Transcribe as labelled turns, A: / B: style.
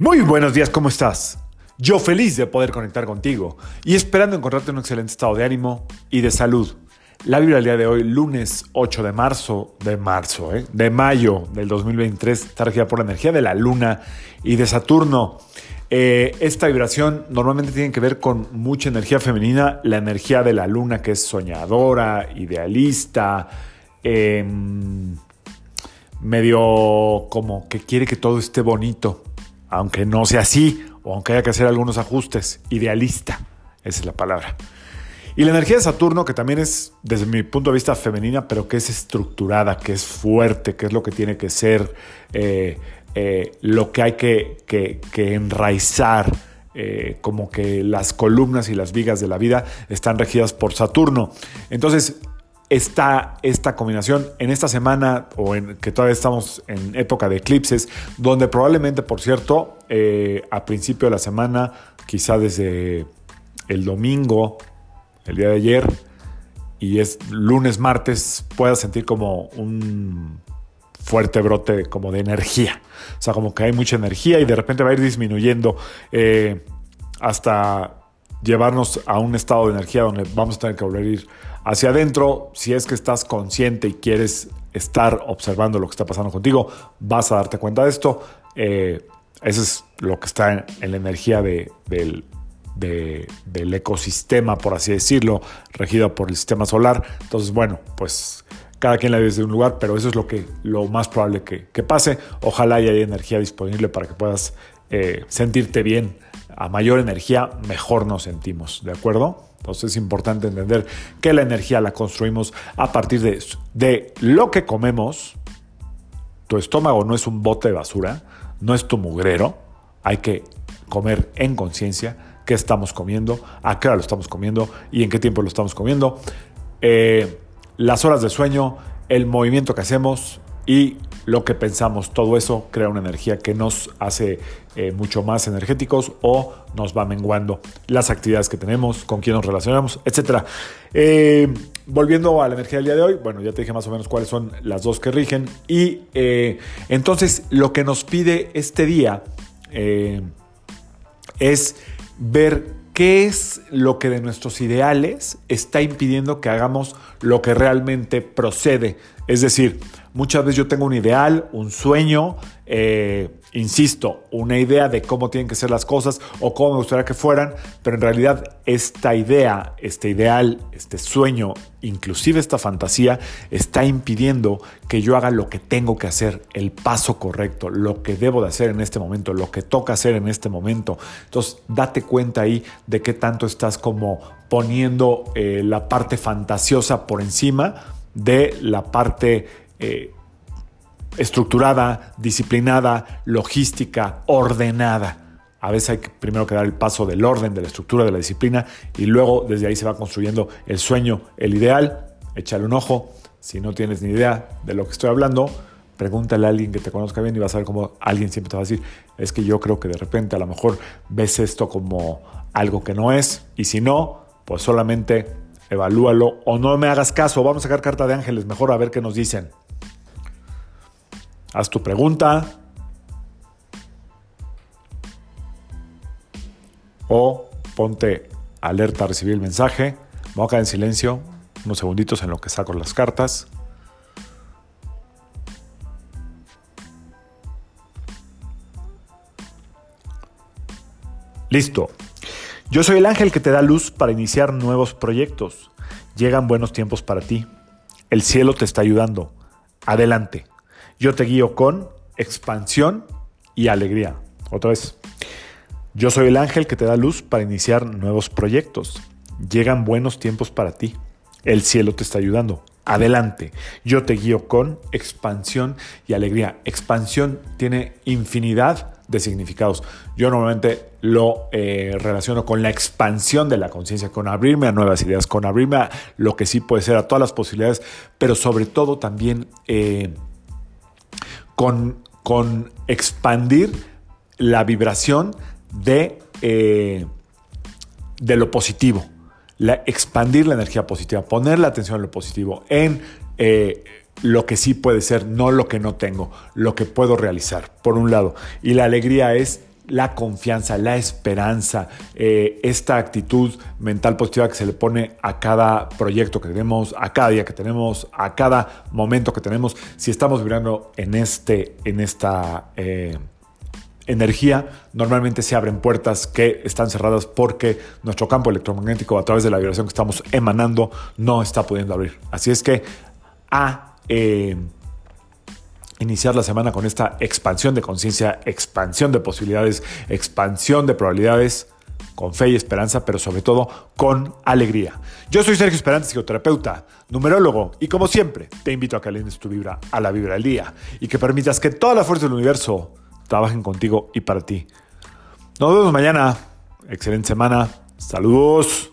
A: Muy buenos días, ¿cómo estás? Yo feliz de poder conectar contigo y esperando encontrarte en un excelente estado de ánimo y de salud. La Biblia día de hoy, lunes 8 de marzo, de marzo, ¿eh? de mayo del 2023, está regida por la energía de la luna y de Saturno. Eh, esta vibración normalmente tiene que ver con mucha energía femenina, la energía de la luna que es soñadora, idealista, em, medio como que quiere que todo esté bonito, aunque no sea así, o aunque haya que hacer algunos ajustes, idealista, esa es la palabra. Y la energía de Saturno, que también es, desde mi punto de vista, femenina, pero que es estructurada, que es fuerte, que es lo que tiene que ser, eh, eh, lo que hay que, que, enraizar, eh, como que las columnas y las vigas de la vida están regidas por Saturno. Entonces, está esta combinación en esta semana o en que todavía estamos en época de eclipses, donde probablemente, por cierto, eh, a principio de la semana, quizá desde el domingo, el día de ayer, y es lunes, martes, puedas sentir como un fuerte brote como de energía. O sea, como que hay mucha energía y de repente va a ir disminuyendo eh, hasta llevarnos a un estado de energía donde vamos a tener que volver a ir hacia adentro. Si es que estás consciente y quieres estar observando lo que está pasando contigo, vas a darte cuenta de esto. Eh, eso es lo que está en, la energía del, ecosistema, por así decirlo, regido por el sistema solar. Entonces, bueno, pues cada quien la ve desde un lugar, pero eso es lo, que, lo más probable que, pase. Ojalá haya energía disponible para que puedas eh, sentirte bien a mayor energía, mejor nos sentimos, ¿de acuerdo? Entonces es importante entender que la energía la construimos a partir de, de lo que comemos. Tu estómago no es un bote de basura, no es tu mugrero. Hay que comer en conciencia qué estamos comiendo, a qué hora lo estamos comiendo y en qué tiempo lo estamos comiendo. Eh, las horas de sueño, el movimiento que hacemos y lo que pensamos, todo eso crea una energía que nos hace eh, mucho más energéticos o nos va menguando las actividades que tenemos, con quién nos relacionamos, etc. Eh, volviendo a la energía del día de hoy, bueno, ya te dije más o menos cuáles son las dos que rigen y eh, entonces lo que nos pide este día es ver qué es lo que de nuestros ideales está impidiendo que hagamos lo que realmente procede. Es decir, Muchas veces yo tengo un ideal, un sueño, eh, insisto, una idea de cómo tienen que ser las cosas o cómo me gustaría que fueran, pero en realidad esta idea, este ideal, este sueño, inclusive esta fantasía, está impidiendo que yo haga lo que tengo que hacer, el paso correcto, lo que debo de hacer en este momento, lo que toca hacer en este momento. Entonces, date cuenta ahí de qué tanto estás como poniendo eh, la parte fantasiosa por encima de la parte eh, estructurada, disciplinada, logística, ordenada. A veces hay que primero que dar el paso del orden, de la estructura, de la disciplina y luego desde ahí se va construyendo el sueño, el ideal. Échale un ojo. Si no tienes ni idea de lo que estoy hablando, pregúntale a alguien que te conozca bien y vas a ver cómo alguien siempre te va a decir, es que yo creo que de repente a lo mejor ves esto como algo que no es y si no, pues solamente evalúalo o no me hagas caso. Vamos a sacar carta de ángeles, mejor a ver qué nos dicen. Haz tu pregunta. O ponte alerta a recibir el mensaje. Vamos a quedar en silencio unos segunditos en lo que saco las cartas. Listo. Yo soy el ángel que te da luz para iniciar nuevos proyectos. Llegan buenos tiempos para ti. El cielo te está ayudando. Adelante. Yo te guío con expansión y alegría. Otra vez. Yo soy el ángel que te da luz para iniciar nuevos proyectos. Llegan buenos tiempos para ti. El cielo te está ayudando. Adelante. Yo te guío con expansión y alegría. Expansión tiene infinidad de significados. Yo normalmente lo eh, relaciono con la expansión de la conciencia, con abrirme a nuevas ideas, con abrirme a lo que sí puede ser, a todas las posibilidades, pero sobre todo también eh, con, expandir la vibración de, eh, de lo positivo, la, expandir la energía positiva, poner la atención en lo positivo, en eh, lo que sí puede ser, no lo que no tengo, lo que puedo realizar, por un lado. Y la alegría es la confianza, la esperanza, eh, esta actitud mental positiva que se le pone a cada proyecto que tenemos, a cada día que tenemos, a cada momento que tenemos, si estamos vibrando en, este, en esta eh, energía, normalmente se abren puertas que están cerradas porque nuestro campo electromagnético a través de la vibración que estamos emanando no está pudiendo abrir. Así es que a... Eh, iniciar la semana con esta expansión de conciencia, expansión de posibilidades, expansión de probabilidades, con fe y esperanza, pero sobre todo con alegría. Yo soy Sergio Esperante, psicoterapeuta, numerólogo, y como siempre, te invito a que alines tu vibra a la vibra del día y que permitas que toda la fuerza del universo trabajen contigo y para ti. Nos vemos mañana. Excelente semana. Saludos.